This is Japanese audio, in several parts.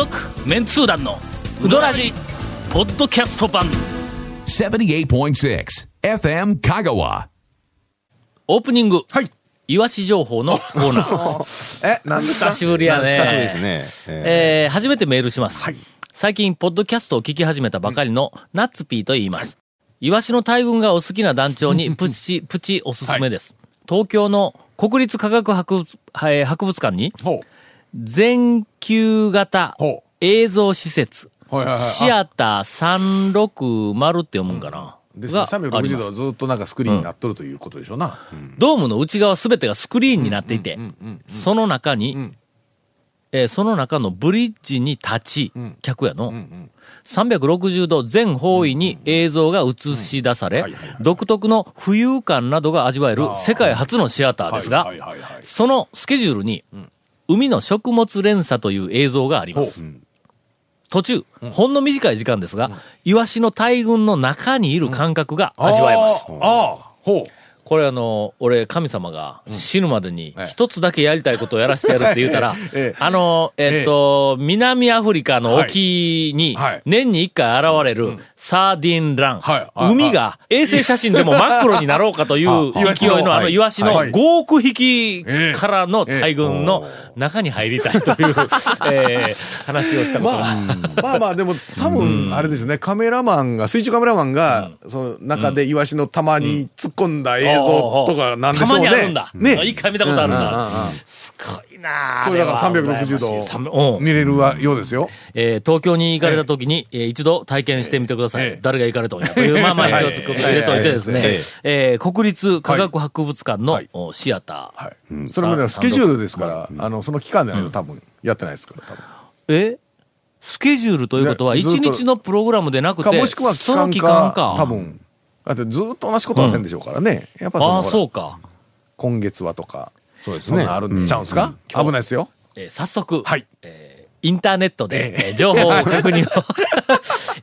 続メンツー団のウドラジポッドキャスト版78.6 FM Kagawa. オープニングはい。イワシ情報のコーナー え、なんですか？久しぶりやね久しぶりですね。ええー初めてメールします。はい最近、ポッドキャストを聞き始めたばかりのナッツピーと言います。イワシの大群がお好きな団長にプチ、プチおすすめです。東京の国立科学博物えー博物館に、ほ全球型映像施設、シアター360って読むんかな、う。ですね。があり360ます。度はずっとなんかスクリーンになっとるということでしょうな。ドームの内側すべてがスクリーンになっていて、その中に、えーその中のブリッジに立ち、客やの、360度全方位に映像が映し出され、独特の浮遊感などが味わえる世界初のシアターですがそのスケジュールに、海の食物連鎖という映像があります。途中、ほんの短い時間ですが、イワシの大群の中にいる感覚が味わえます。あーあー、ほう。これあの、俺、神様が死ぬまでに一つだけやりたいことをやらせてやるって言うたら ええ、あの、えっと、南アフリカの沖にはい。年に一回現れるサーディンラン。海が衛星写真でも真っ黒になろうかというはい。勢いのあのイワシのはい。5億匹からの大群の中に入りたいという、え ー話をしたことが。まあ、まあまあ、でも多分、あれですよね、カメラマンが、水中カメラマンが、その中でイワシの玉に突っ込んだ映像とかなんでしょうね。たまにあるんだ。ね。一回見たことあるんだうん。すごいなあこれだからあれは360羨ましい三度うん見れるわようですよ。えー東京に行かれた時に、えー一度体験してみてください。ええ誰が行かれたんやという、まあまあ一応作って入れといてですね、ええー国立科学博物館の、はシアター。はい。それもね、スケジュールですから、あの、その期間でないと多分やってないですから、多分。え？スケジュールということは、一日のプログラムでなくか、て、もしくは期その期間か間か。多分。だってずっと同じことはせんでしょうからね。やっぱそあそうか。今月はとか、そうですね。あるんちゃうんすか？危ないですよ。えー早速、はい。インターネットで、えー情報を確認を、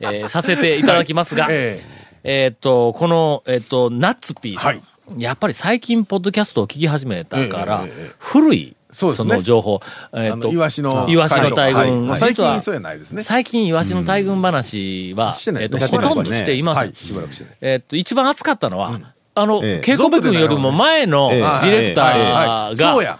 えーさせていただきますが、ええーっと、この、えーっと、ナッツピーさん、はい。やっぱり最近、ポッドキャストを聞き始めたから、ええええええ。古い、そうですね。の情報、えーっとイワシの。イワシの大群。はいはい最近そうやないですね。最近、イワシの大群話は、してないえーっと、ほとんどしていません。はい、しばらくしてない。えーっと、一番熱かったのは、あの、ええ。ケイコメ君よりも前のデえ。えィレクターが、そうや。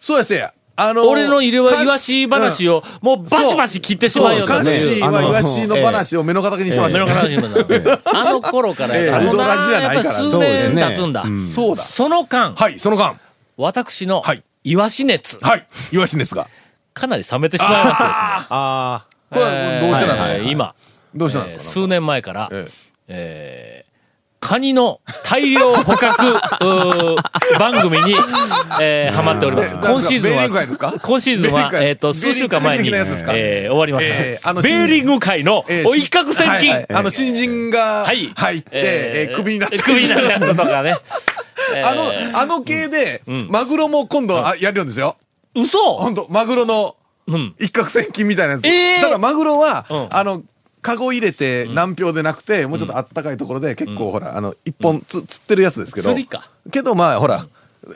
そうや、そうや。あの俺の入れはイワシ話を、もうバシバシ切ってしまうよそう、とカッシーあのはイワシの話を目の敵にしまし目たね。の話にあの頃からやから、ええもうなウドラジじゃやっぱないからり数年経つんだ。そうだ。その間、はい、その間。私のはいイワシ熱、はい、イワシですが。かなり冷めてしまいましてですね。あこれはどうしてなんですか？えー今、どうしてなんですか？えー数年前から、ええ。ーカニの大量捕獲 番組に、えーハマっております。え今シーズンは、今シーズンは、えっと、数週間前に、えー終わりました。えーあのベーリング海の、えーお一攫千金、はいはい。あの、新人がはい。入って、えークビになって。クビになったやつとかね。えー。あの、あの系で、マグロも今度あやるんですよ。嘘！本当マグロのうん。一攫千金みたいなやつ。えー。ただマグロは、うん。あの、カゴ入れて何票でなくて、もうちょっとあったかいところで結構ほら、あの、一本つ釣ってるやつですけど。釣りか。けどまあほら、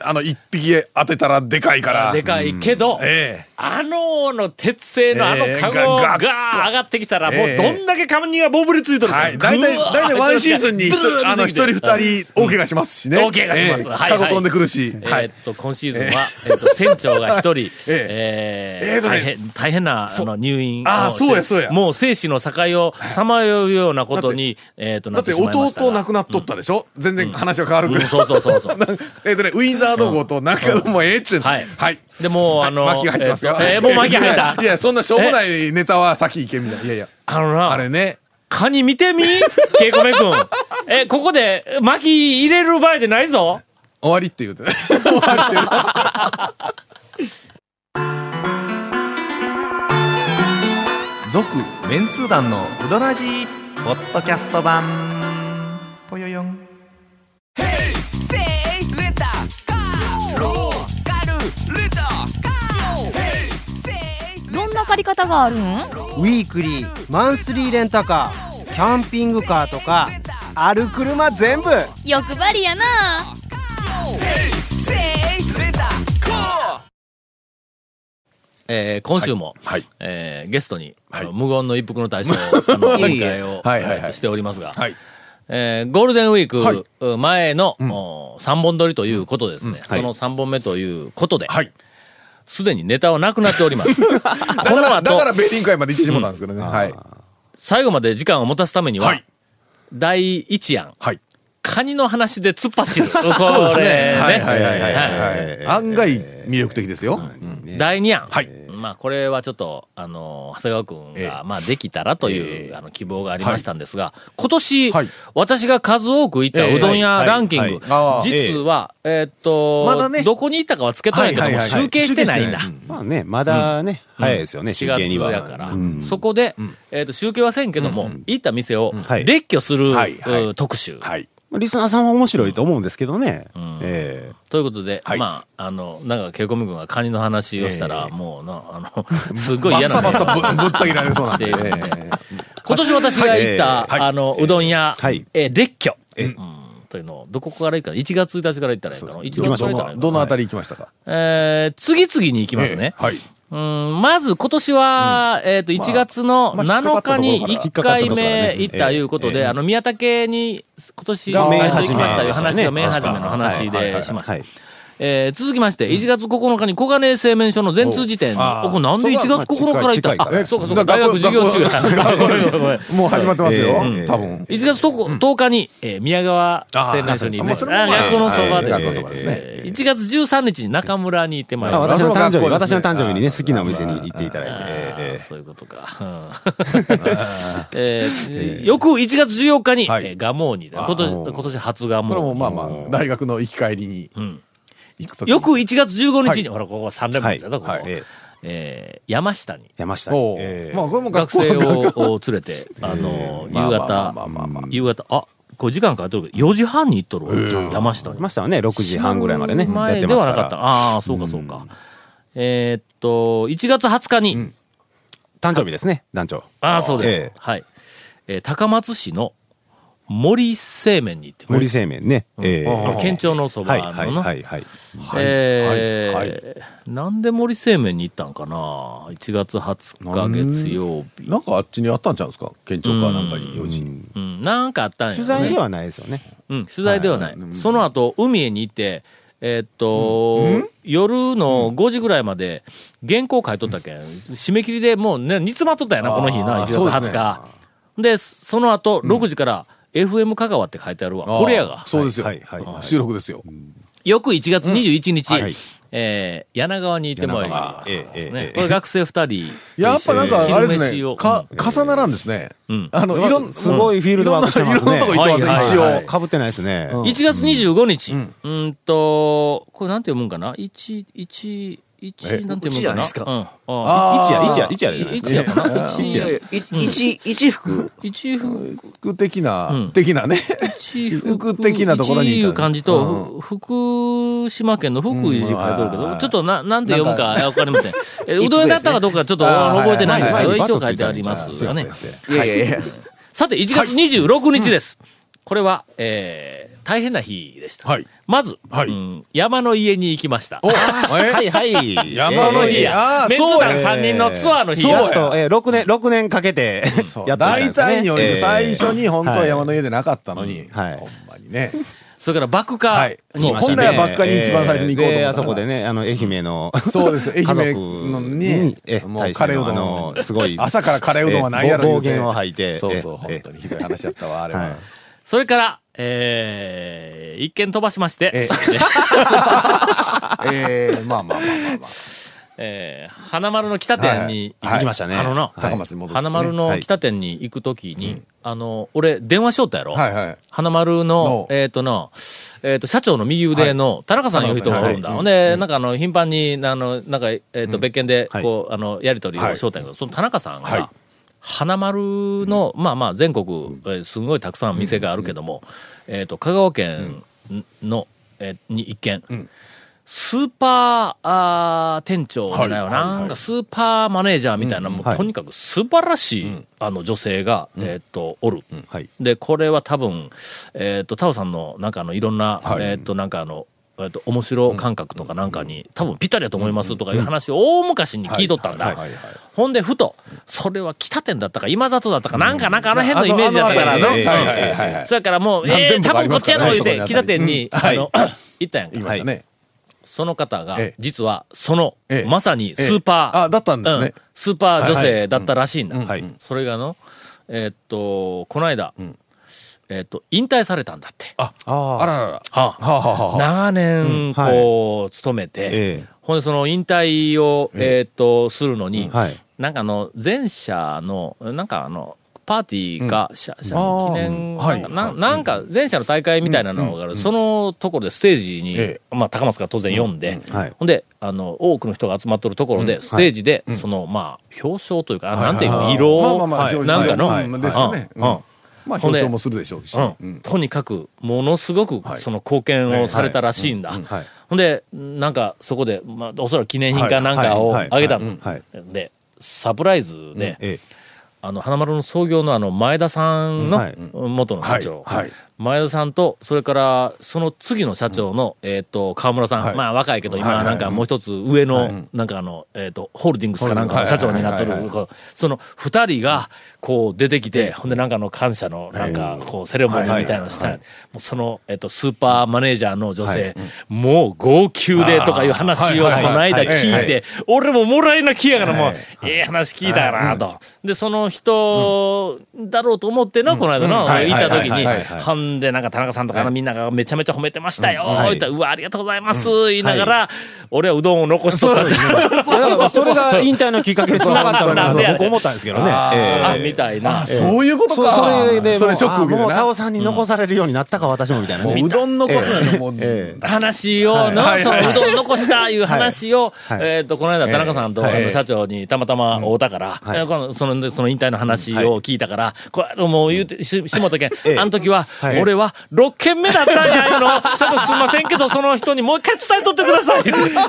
あの、一匹当てたらでかいから。でかいけど、えあのの鉄製のあのえーカゴが上がってきたら、もうえーどんだけカニがボブりついとるか。えはい。大体、大体ワンシーズンにあの、一人二人、大怪我しますしね。大怪我します。ええはいはい。カゴ飛んでくるし。はい。えーっ。と、今シーズンは、えー。っと、船長が一人、ええー。大変、大変な、あの、入院をあーそうやそうや。もう生死の境をさまようようなことに、えーっと、なだって弟亡くなっとったでしょ？全然話が変わるけど。うん。そうそうそうそう。えっとね、ウィザード号と中野もええっちゅうの。はい。はい。でもう、あの、巻きが入ってますよ。えーもう巻き入ったいや、そんなしょうもないネタは先行けみたいな。いやいや、あのな、あれね。カニ見てみ？ケイコメ君。え、ここで巻き入れる場合でないぞ。終わりって言うて。終わりって言うて。続メンツー団のウドラジーポッドキャスト版ぽよよんどんな借り方があるんウィークリーマンスリーレンタカーキャンピングカーとかある車全部。欲張りやな。えー今週も、はい。えーゲストに、あのはい。無言の一服の大将、あの、お迎えを、はいはいはい。しておりますが、はい。えーゴールデンウィーはいク前の、お3本撮りということでですね、その3本目ということで、はい。すでにネタはなくなっております。こだから、のだから後、ベーティン会まで行ってしまったんですけどね。はい。最後まで時間を持たすためには、はい。第一案、はい。カニの話で突っ走る。こ そうですれね。はいはいはいはいはいはい。案外魅力的ですよ。第二案。はいまあ、これはちょっと、あの、長谷川くんえが、まあ、できたらという、えあの、希望がありましたんですが、今年、はい。私が数多く行ったうどん屋ランキング、はい。はい実は、えーっと、まだね。どこに行ったかはつけとんやけども、はいはいはい集計してないんだ。まあね、まだね、早いですよね、集4計には。月やから、そこで、えーっと、集計はせんけども、行った店をはい。列挙する、特集。はい。リスナーさんは面白いと思うんですけどね。ええ。ということで、はい。まあ、あの、なんか、ケイコミ君がカニの話をしたら、もうな、あの、すごいバ嫌なッサバサぶぶった切られそうな。んで。今年私が行った、はい。あの、うどん屋、はい。えー列挙、うん、というのを、どこから行くかな ?1 月1日から行ったらいいかな ?1 月どから行ったらいいかどのあたり行きましたか？えー次々に行きますね。ええ。はい。うん、まず今年は、えっ、と、1月のまあ7日に引っ1かかったところから回目行ったいうことで、あの、宮武に今年最初行きましたいう話がメイン始めの話でしました。はい。えー続きまして、1月9日に小金井製麺所の全通辞典。に、あーおこれなんで1月9日から行った？からあ、そうかそうか、大学授業中や。もう始まってますよ。ええ。多分。1月10日に、えー宮川製麺所に行って学校のそばで、ええ学校のそばですね。えー1月13日に中村に行ってまいりあました。私の誕生日、私の誕生日にね、好きなお店に行っていただいて。そういうことか。うん えー翌1月14日に、蒲生に、今年、今年初蒲これも生。まあまあ、大学の行き帰りに。行くときに。翌1月15日に、はほら、ここは3連発やだ、ここ。はいえええー山下に山下。おうええまあこれも学生を を連れて、あの、夕方まあまあまあまあ、夕方、あ、これ時間変えてるけど、4時半に行っとるわ山下に。山下はね、6時半ぐらいまでね、や前ってますかではなかった。ら。ああ、そうかそうか。えーっと、1月20日に、誕生日ですね、団長。ああ、そうです。ええはい。えー高松市の森製麺に行ってます森製麺ね。ええあ県庁のそばのはい、はい、なはい、はい。えーはいなんで森製麺に行ったんかな ?1 月20日月曜日。なんかあっちにあったんちゃうんですか？県庁かなんかに用事。うん、なんかあったんや、ね。取材ではないですよね。うん、取材ではない。その後、海へに行って、えーっと、夜の5時ぐらいまで原稿書いとったけん、締め切りでもうね、煮詰まっとったやな、この日な、1月そうですね20日。で、その後、6時から FM 香川って書いてあるわ。これやが。そうですよはいはいはい。収録ですよ。翌1月21日、はいえー柳川に行ってもらいますこれ学生2人。やっぱなんかあれですね重ならんですね。んあの、いろん、すごいフィールドワークしてますね。いろんなとこ行ってます、一応。かぶってないですね。1月25日、うん、と、これなんて読むんかな ?1、1、1、なんていですか？うん。ああ。ー。一夜、一夜、一夜じゃないですか。一夜かな？一夜。一、一服。一服、服的な、ん。的なね。一服。的なところに一いう感じと、ふ福島県の福井字書いてるけど、ちょっとな、なんて読むかわかりません。えうどん屋だったかどうかちょっと覚えてないんですけど、はい一応書いてありますがね。さて、1月26日です。これは、えー、大変な日でした。はいまず、はいうん山の家に行きました。はい、はい。山の家。ああ、メンツそうや。団3人のツアーの日そうややっと、えー、6年、六年かけて、やって大体において最初に本当ははい山の家でなかったのに、はいほんまにね。それから爆火。はい。そう、本来はバスカに一番最初に行こうと思ったえーあそこでね、あの、愛媛の、そうです愛媛のにえもうカレーうどんのすごい。朝からカレーうどんはないやろ暴言を吐いて。そうそう、え本当にひどい話やったわ、あれは。はいそれから、えー、一件飛ばしまして、え えー、まあまあまあまあまあ。えー花丸の北店にはい。行きましたね。あのな。花丸の北店に行くときに、あの、俺、電話しよったやろ、はいはい。花丸のの、えっ、とな、えっ、と、社長の右腕の田中さんいう人がおるんだ。はい。ほんで、なんかあの、頻繁に、あの、なんか、えっ、と、別件で、はい。こう、あの、やりとりをしよったんやけど、その田中さんはい。が、花丸の、まあまあ、全国、えーすごいたくさん店があるけども、えっ、と、香川県の、えーに一軒、スーパー、あー店長じゃな。いよ、はい。はいはいなんかスーパーマネージャーみたいな、もうはいとにかく素晴らしい、あの女性が、えっ、と、おる。はい。で、これは多分、えっ、と、タオさんの、なんかあの、いろんな、はい。えっ、と、なんかあの、えっと、面白感覚とかなんかに、多分ぴったりだと思いますとかいう話を大昔に聞いとったんだ。ほんで、ふと、それは北店だったか、今里だったか、なんか、なんかあの辺のイメージだったからの。あのあの辺のはいはいはいはい。そやからもう、ええ、何店舗多分こっちやろ、言うて、北店に、あはい。の、行ったやんか。言いましたね。その方がええ、実は、そのええ、まさにスーパー、ええあだったんですね。うスーパー女性だったらしいんだ。はいそれがの、えーっと、この間、えーっと、引退されたんだって。あ、ああららら。はあ。はあ、長年、うん。はい。こう、勤めて、ええ。ほんでその引退を、えーっと、するのに、はい。なんかあの、前社の、なんかあの、パーティーか、社社あー記念、はいなんかななんか前社の大会みたいなのがある、そのところでステージに、えまあ高松が当然読んで、はい。ほんで、あの、多くの人が集まっとるところで、ステージで、その、まあ、表彰というか、なんていうの、色まあまあまあ、はい。表彰なんかの、まあ、表彰もするでしょうし。とにかく、ものすごく、その貢献をされたらしいんだ。はい。ほんで、なんか、そこで、まあ、おそらく記念品かなんかをはい。あげたの。はい。で、サプライズで、えあの、花丸の創業のあの、前田さんのはい。元の社長、前田さんと、それから、その次の社長の、えっ、と、河村さん、はい。まあ若いけど、今なんかもう一つ上の、なんかあの、えっ、と、ホールディングスかなんかの社長になっとるその二人が、こう出てきて、ほんでなんかあの感謝の、なんか、こう、セレモニーみたいなのした、もうその、えっ、と、スーパーマネージャーの女性、もう号泣でとかいう話をこの間聞はいいて、俺ももらい泣きやからもう、ええ話聞いたなと。で、その人だろうと思っての、この間の、はい行った時にんで、なんか田中さんとかのみんながめちゃめちゃ褒めてましたよ。言ったらうわ、ありがとうございます。言いながら、俺はうどんを残しとったそれが引退のきっかけにつながったなんでやと僕思ったんですけどね。みたいな。そういうことそか。それでもうそれショックあもうタオさんに残されるようになったか私もみたいなううどん残すのよ、もう。ええ。話をの、はい。そのうどん残したい。う話を、はい。えっと、この間田中さんと、社長にたまたま会うたから、はい。えこのその、その引退の話を聞いたから、これ、もう言うて、し、しもたけん、ええ。あの時は、はい。俺は6件目だったんや、いうのを、社長すいませんけど、その人にもう一回伝えとってください。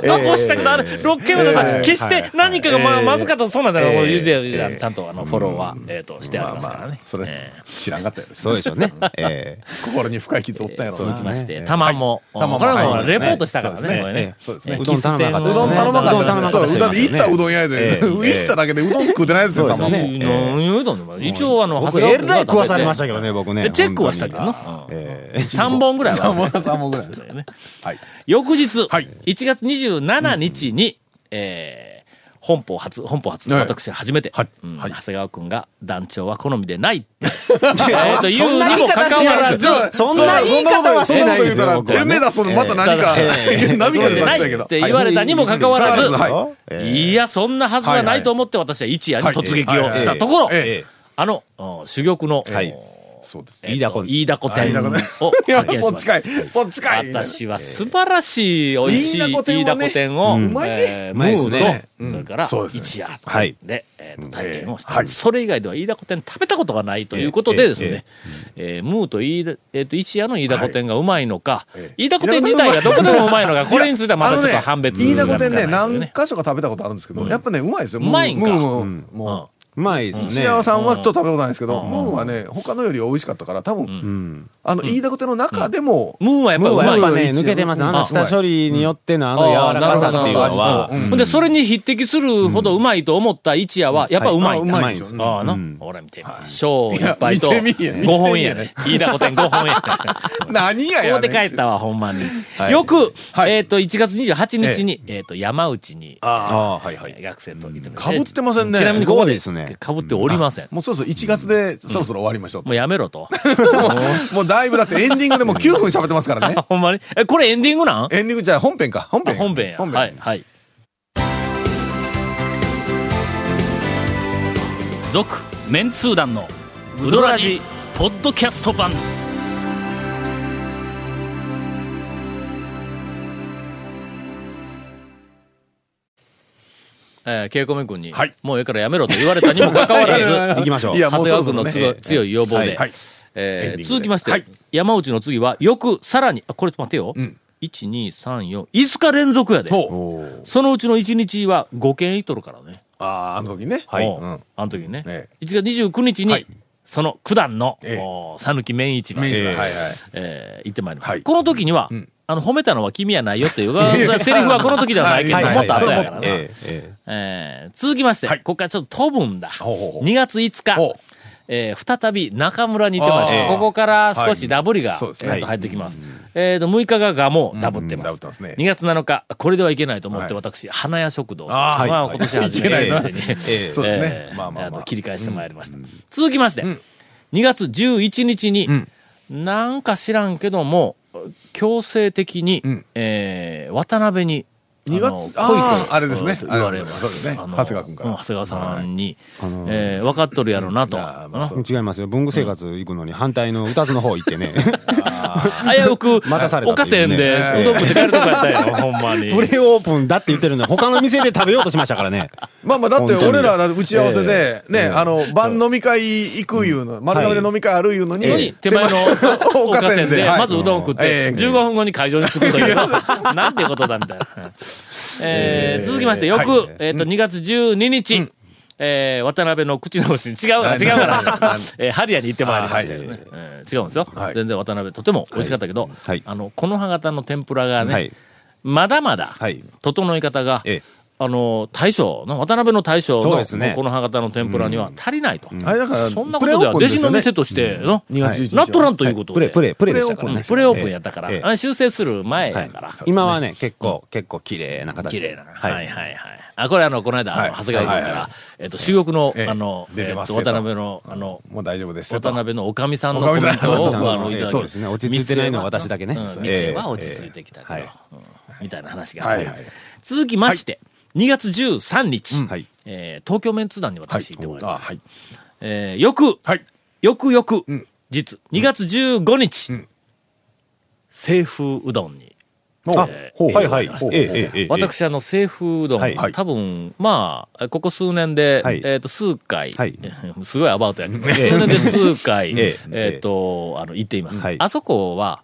残したけど、あれ、6件目だった。ら、決して何かがまあ、まずかったらそうなんだから、もう言うて、ちゃんとあの、フォローは、えっと、してありますからね。それええ、知らんかったやろしそうでしょうね。ええ心に深い傷負ったんやろな続き。まして、ええ玉も、これはレポートしたからね、そうですね。うどん頼まなかったうどん頼まなかったそう、だって行ったうどん屋えで、え 行っただけでうどん食うてないですよ、そうですよ。ね卵何言うとんねんお前一応あの、僕えらい食わされましたけどね、僕ね。チェックはしたけ？どな。ええ3本ぐらいは。三本三本ぐらいです。ね。はい。翌日、はい。1月27日に、えー本邦初、本邦初、はい私初めて、はい。うんはい。長谷川君が団長は好みでないって、えーというにもかかわらず、そんな言い方はしてないですよ。そんなこと言うたら、僕はねペンメダスのまた何か、波が出ましたけど。って言われたにもかかわらず、はい。いや、そんなはずはないと思って私は一夜に突撃をしたところ、ええあの、うん珠玉の、はいそうです。えっと飯田古典を飯田古発 いや、見しそっちかい。そっちかい。私は素晴らしい美味しい飯田古典はね飯田古典を、ムね。ーと、それから一夜はい。で、えーと体験をした、それ以外では飯田古典食べたことがないということでですね、えームーと飯田、えーと一夜の飯田古典がうまいのか、え飯田古典自体が どこでもうまいのか、これについてはまたちょっと判別飯田古がつかない典ね、何。箇所か食べたことあるんですけど、やっぱね、うまいですよ。うまいんかまいですう、ね。土屋さんはちょっと食べたことないんですけど、ムーはね、他のより美味しかったから、多分、うん。あの、飯田古典の中でも、ムーはやっぱやっぱね、抜けてます。あうん。の下処理によってのあの柔らかさっていうのは、うん。ほん。で、それに匹敵するほどうまいと思った一夜は、やっぱうまいんだ。あうまいですああな、うん。ほら見てみ。っぱいと、い。や見てみや5本やね。飯田古典5本や。何ややここでねん帰ったわ、ほんまに。はい。よく、はい。えっと、1月28日に、えっと、山内に、ああ、はいはい。学生と行ってまかぶってませんね。ちなみにここですねかぶっておりません。もうそろそろ1月でそろそろ終わりましょうと。もうやめろと。もうだいぶだってエンディングでもう9分喋ってますからね。ほんまに？え、これエンディングなん？エンディングじゃあ本編か。本編。本編や。はい、はい。続、メンツー団の、ウドラジ、ポッドキャスト版。えー、ケイコメ君に、はいもうええからやめろと言われたにもかかわらず、行きましょう。長谷川君のそろそろね強い要望で、はい。えー続きまして、はい山内の次は、よく、さらに、あ、これ待てよ。ん1、2、3、4、5日連続やで。そのうちの1日は5件いっとるからね。ああ、あの時ね。はいうん。あの時にね。え1月29日に、はいその九段の、ええお讃岐麺市場、明治えはいはい。えー行ってまいります。はいこの時には、んあの、褒めたのは君やないよっていう、セリフはこの時ではないけど、もっと後やからな。え続きまして、はい。ここからちょっと飛ぶんだ。ほうほうほう。2月5日。えー再び中村に行ってまして、ここから少しダブりが、えーと入ってきます。えーと、6日がガモダブってます。ダブってますね。2月7日、これではいけないと思って、はい。私、花屋食堂、まあ、はい。今年初めて店に、そうですね。え切り返してまいりました。続きまして、2月11日に、なんか知らんけども、強制的に、えー渡辺に、2月あのあーあれですねと言われます。そうですね長谷川君からうん長谷川さんに、えー分かっとるやろなと。違いますよ。文具生活行くのに反対の歌津の方行ってね。危うく、待たされたおかせんで、うどん食って帰るとこやったよ、ほんまに。プレオープンだって言ってるのに、他の店で食べようとしましたからね。まあまあ、だって俺ら打ち合わせで、ね、ええ。あの、晩飲み会行くいうの、丸亀で飲み会あるいうのに、手前のおおかせんで、はいまずうどん食って、ええ。15分後に会場に着くという。な、なんてことだみたいな。え。ー続きまして、翌、はい。えっと、2月12日、えー渡辺の口直しに 違うな、違うから、えーハリアに行ってまいりましたよね。えー違うんですよ。はい全然渡辺とても美味しかったけど、はいあの、この葉型の天ぷらがね、はい。まだまだ、はい。整い方が、ええあの、大将の、渡辺の大将の、そうですねこの葉型の天ぷらには足りないと。あれだから、そんなことでは、弟子の店としての、2月11日。なっとらんということで、プレ、プレ、プレでしたからね。プレオープンやったから、ええあれ修正する前はいやから。今はね、結構、結構綺麗な形で。綺麗な。ははいい。はいはい。あ、これあの、この間、あの、はい。長谷川君から、えっと、珠玉のえ、え。あの、えっと渡辺の、あの、もう大丈夫です。渡辺のおかみさんのコメントを、あの、いただきそうですね。落ち着いてないのは私だけね。店は落ち着いてきたけど、みたいな話が。続きまして、2月13日、はい。えー東京メンツ団にはい私行ってもらいあ、ます。はい。えー翌、はい。翌々、ん。実、2月15日、ん。清風うどんに、あえーほうはいはい。ええええええ。私、あの、清風うどん、はい。多分、まあ、ここ数年で、はい。えっ、と、数回、はい。すごいアバウトやけど、数年で数回、ええ。っ、えと、あの、行っています。はい。あそこは、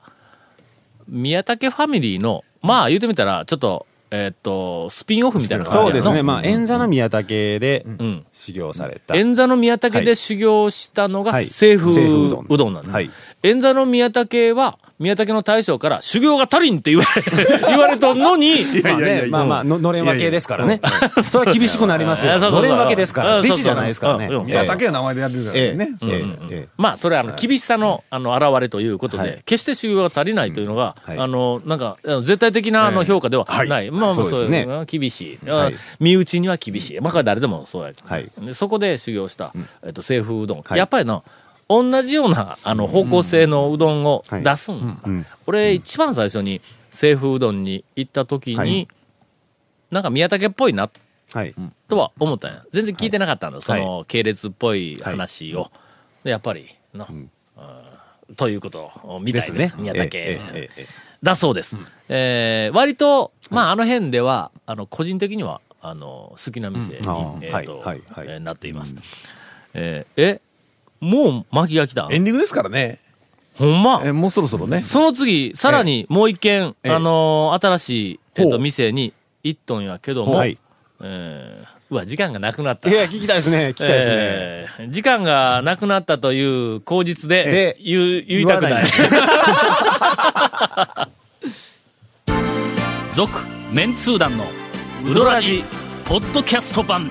宮武ファミリーの、まあ、言うてみたら、ちょっっと、えっ、と、スピンオフみたいな感じそうですね。まあ、演座の宮武でうん。修行された。演座の宮武で修行したのがはい。清風うどん。なんです。はい演座の宮武は、宮武の大将から修行が足りんって言われ、言われとんのに、まあね、まあまあ、ののれん分けですからね。それは厳しくなりますよ。のれん分けですから。うん弟子じゃないですからね。そうそう。うん。いや、だけの名前でやってるからええ。ね。まあ、それはあの、厳しさの、あの、現れということで、はい。決して修行が足りないというのが、はい。あの、なんか、絶対的なあの評価ではない。まあまあ、そうですね厳しい。はい。身内には厳しい。まあ、誰でもそうやそこで修行した、えっと、清風うどん。はい。やっぱりな、同じような、あの、方向性のうどんをはい。出すんだ。うん。俺、一番最初に、清風うどんに行った時に、はい。なんか宮武っぽいなはい。とは思ったんや。全然聞いてなかったんだ、そはい。の系列っぽい話を。でやっぱりの、うん。ということを見たいです。宮武、ええだそうです。えー割と、まあ、あの辺では、あの、個人的には、あの、好きな店に、うん。えっ、と、はい。えーなっています。えーえ、もう巻きが来たエンディングですからね。ほんまえもうそろそろね。その次、さらにもう一軒、ええあのー新しい、えっ、と、ほう店に行っとんやけども、はい。えーうわ、時間がなくなった。いや、聞きたいですね。聞きたいですね。えー時間がなくなったという口実でで言う言いたくない。続、メンツー団のウドラジポッドキャスト版。